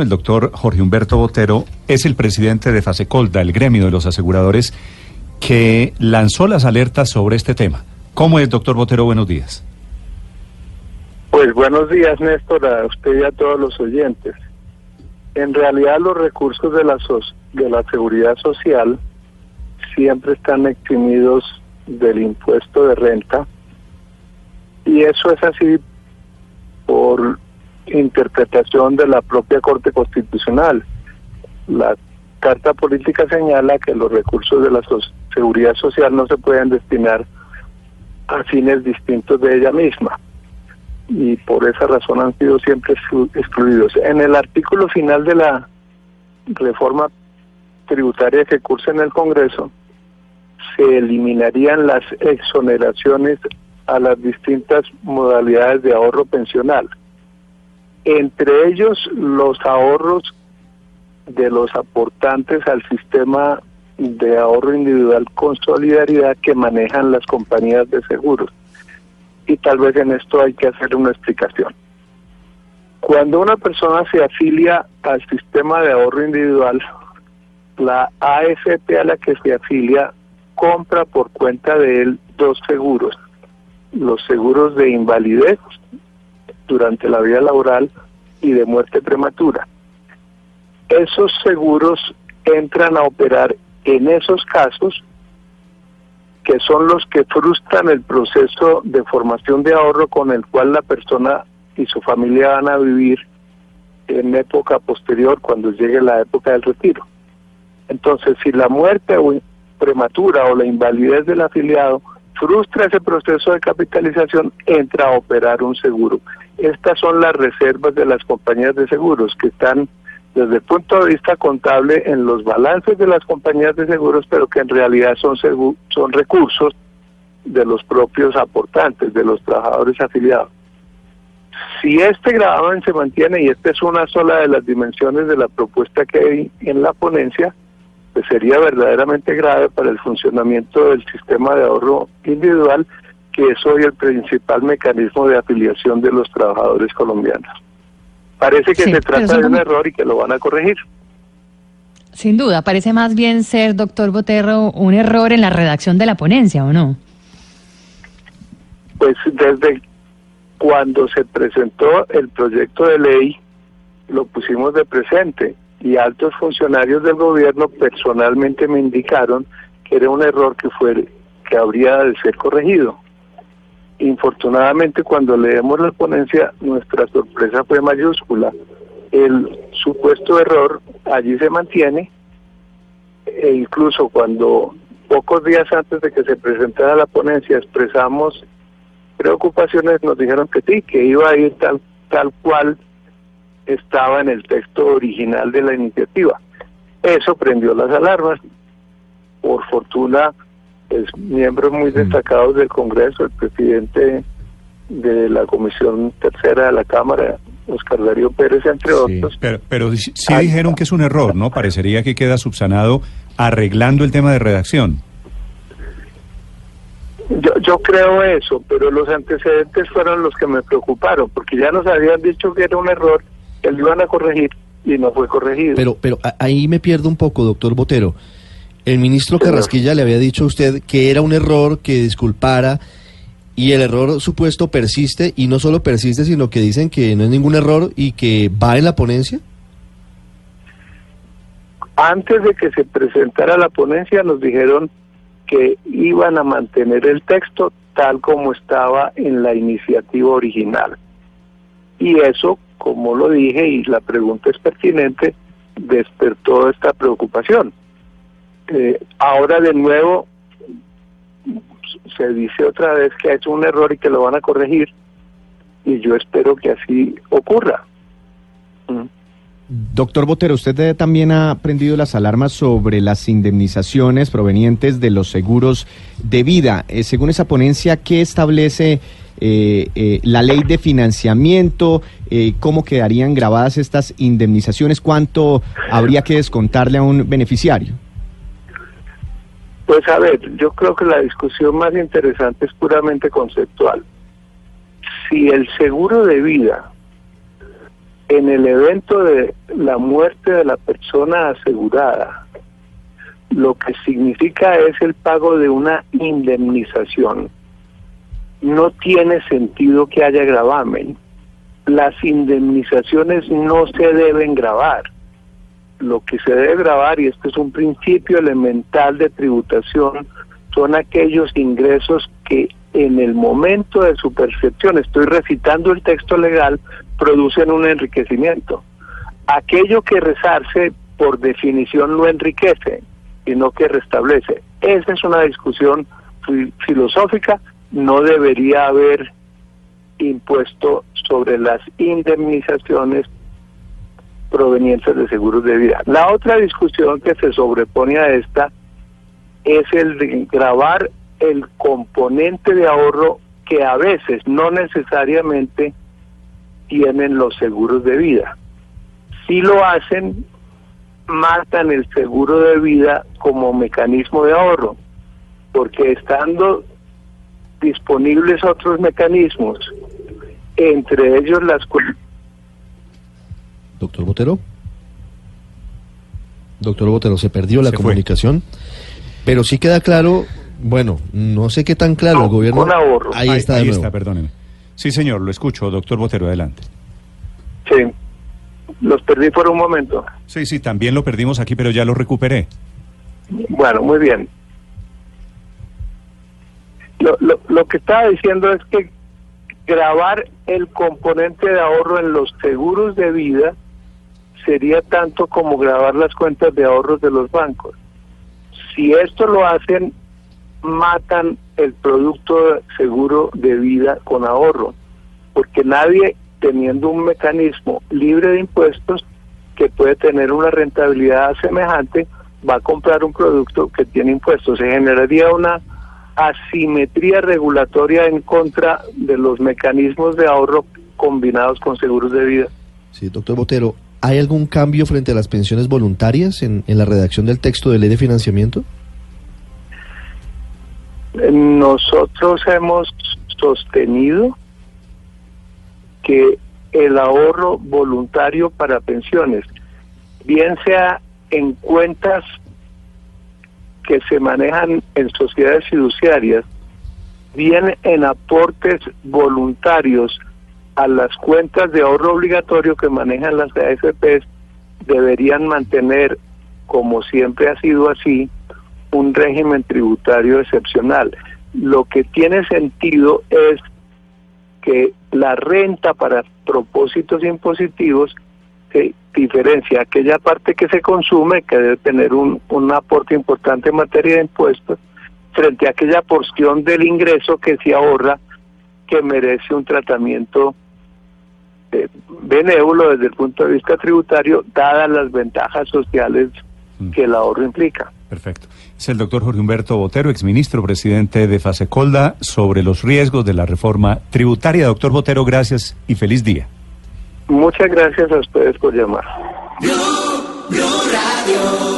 El doctor Jorge Humberto Botero es el presidente de Fasecolda, el gremio de los aseguradores, que lanzó las alertas sobre este tema. ¿Cómo es, doctor Botero? Buenos días. Pues buenos días, Néstor, a usted y a todos los oyentes. En realidad los recursos de la, de la seguridad social siempre están eximidos del impuesto de renta y eso es así por interpretación de la propia Corte Constitucional. La Carta Política señala que los recursos de la seguridad social no se pueden destinar a fines distintos de ella misma y por esa razón han sido siempre excluidos. En el artículo final de la reforma tributaria que cursa en el Congreso, se eliminarían las exoneraciones a las distintas modalidades de ahorro pensional, entre ellos los ahorros de los aportantes al sistema de ahorro individual con solidaridad que manejan las compañías de seguros. Y tal vez en esto hay que hacer una explicación. Cuando una persona se afilia al sistema de ahorro individual, la AFP a la que se afilia compra por cuenta de él dos seguros. Los seguros de invalidez durante la vida laboral y de muerte prematura. Esos seguros entran a operar en esos casos que son los que frustran el proceso de formación de ahorro con el cual la persona y su familia van a vivir en época posterior cuando llegue la época del retiro. Entonces, si la muerte prematura o la invalidez del afiliado frustra ese proceso de capitalización, entra a operar un seguro. Estas son las reservas de las compañías de seguros que están desde el punto de vista contable en los balances de las compañías de seguros, pero que en realidad son, recursos de los propios aportantes, de los trabajadores afiliados. Si este gravamen se mantiene, y esta es una sola de las dimensiones de la propuesta que hay en la ponencia, pues sería verdaderamente grave para el funcionamiento del sistema de ahorro individual, que es hoy el principal mecanismo de afiliación de los trabajadores colombianos. Parece que se trata de un error y que lo van a corregir. Sin duda, parece más bien ser, doctor Boterro, un error en la redacción de la ponencia, ¿o no? Pues desde cuando se presentó el proyecto de ley, lo pusimos de presente y altos funcionarios del gobierno personalmente me indicaron que era un error que fue que habría de ser corregido. Infortunadamente, cuando leemos la ponencia, nuestra sorpresa fue mayúscula. El supuesto error allí se mantiene e incluso cuando pocos días antes de que se presentara la ponencia expresamos preocupaciones, nos dijeron que sí, que iba a ir tal, tal cual estaba en el texto original de la iniciativa. Eso prendió las alarmas. Por fortuna, es miembros muy mm. destacados del Congreso, el presidente de la Comisión Tercera de la Cámara, Oscar Darío Pérez, entre otros. Pero, pero sí, dijeron que es un error, ¿no? Parecería que queda subsanado arreglando el tema de redacción. Yo, yo creo eso, pero los antecedentes fueron los que me preocuparon, porque ya nos habían dicho que era un error, que lo iban a corregir y no fue corregido. Pero, pero ahí me pierdo un poco, doctor Botero. El ministro Carrasquilla le había dicho a usted que era un error, que disculpara, y el error supuesto persiste, y no solo persiste, sino que dicen que no es ningún error y que va en la ponencia. Antes de que se presentara la ponencia nos dijeron que iban a mantener el texto tal como estaba en la iniciativa original. Y eso, como lo dije, y la pregunta es pertinente, despertó esta preocupación eh, ahora de nuevo se dice otra vez que ha hecho un error y que lo van a corregir y yo espero que así ocurra. Mm. Doctor Botero, usted también ha prendido las alarmas sobre las indemnizaciones provenientes de los seguros de vida. Eh, según esa ponencia, ¿qué establece eh, eh, la ley de financiamiento? Eh, ¿Cómo quedarían grabadas estas indemnizaciones? ¿Cuánto habría que descontarle a un beneficiario? Pues a ver, yo creo que la discusión más interesante es puramente conceptual. Si el seguro de vida en el evento de la muerte de la persona asegurada, lo que significa es el pago de una indemnización. No tiene sentido que haya gravamen. Las indemnizaciones no se deben grabar. Lo que se debe grabar, y esto es un principio elemental de tributación, son aquellos ingresos que en el momento de su percepción, estoy recitando el texto legal, producen un enriquecimiento. Aquello que rezarse, por definición, no enriquece, sino que restablece. Esa es una discusión filosófica, no debería haber impuesto sobre las indemnizaciones provenientes de seguros de vida. La otra discusión que se sobrepone a esta es el de grabar el componente de ahorro que a veces no necesariamente tienen los seguros de vida. Si lo hacen, matan el seguro de vida como mecanismo de ahorro, porque estando disponibles otros mecanismos, entre ellos las... Doctor Botero. Doctor Botero, se perdió la Se fue. comunicación, pero sí queda claro, bueno, no sé qué tan claro el gobierno. Ahí Ahí- está de ahí nuevo. está, perdóneme. Sí, señor, lo escucho, doctor Botero, adelante. Sí, los perdí por un momento. Sí, sí, también lo perdimos aquí, pero ya lo recuperé. Bueno, muy bien. Lo, lo, lo que estaba diciendo es que grabar el componente de ahorro en los seguros de vida sería tanto como grabar las cuentas de ahorros de los bancos. Si esto lo hacen, matan el producto seguro de vida con ahorro, porque nadie teniendo un mecanismo libre de impuestos que puede tener una rentabilidad semejante, va a comprar un producto que tiene impuestos. Se generaría una asimetría regulatoria en contra de los mecanismos de ahorro combinados con seguros de vida. Sí, doctor Botero, ¿hay algún cambio frente a las pensiones voluntarias en, la redacción del texto de ley de financiamiento? Nosotros hemos sostenido que el ahorro voluntario para pensiones, bien sea en cuentas que se manejan en sociedades fiduciarias, bien en aportes voluntarios a las cuentas de ahorro obligatorio que manejan las AFPs, deberían mantener, como siempre ha sido así, un régimen tributario excepcional. Lo que tiene sentido es que la renta para propósitos impositivos se diferencia aquella parte que se consume, que debe tener un, un aporte importante en materia de impuestos, frente a aquella porción del ingreso que se ahorra, que merece un tratamiento eh, benévolo desde el punto de vista tributario, dadas las ventajas sociales que el ahorro implica. Perfecto. Es el doctor Jorge Humberto Botero, exministro presidente de Fasecolda, sobre los riesgos de la reforma tributaria. Doctor Botero, gracias y feliz día. Muchas gracias a ustedes por llamar. Blue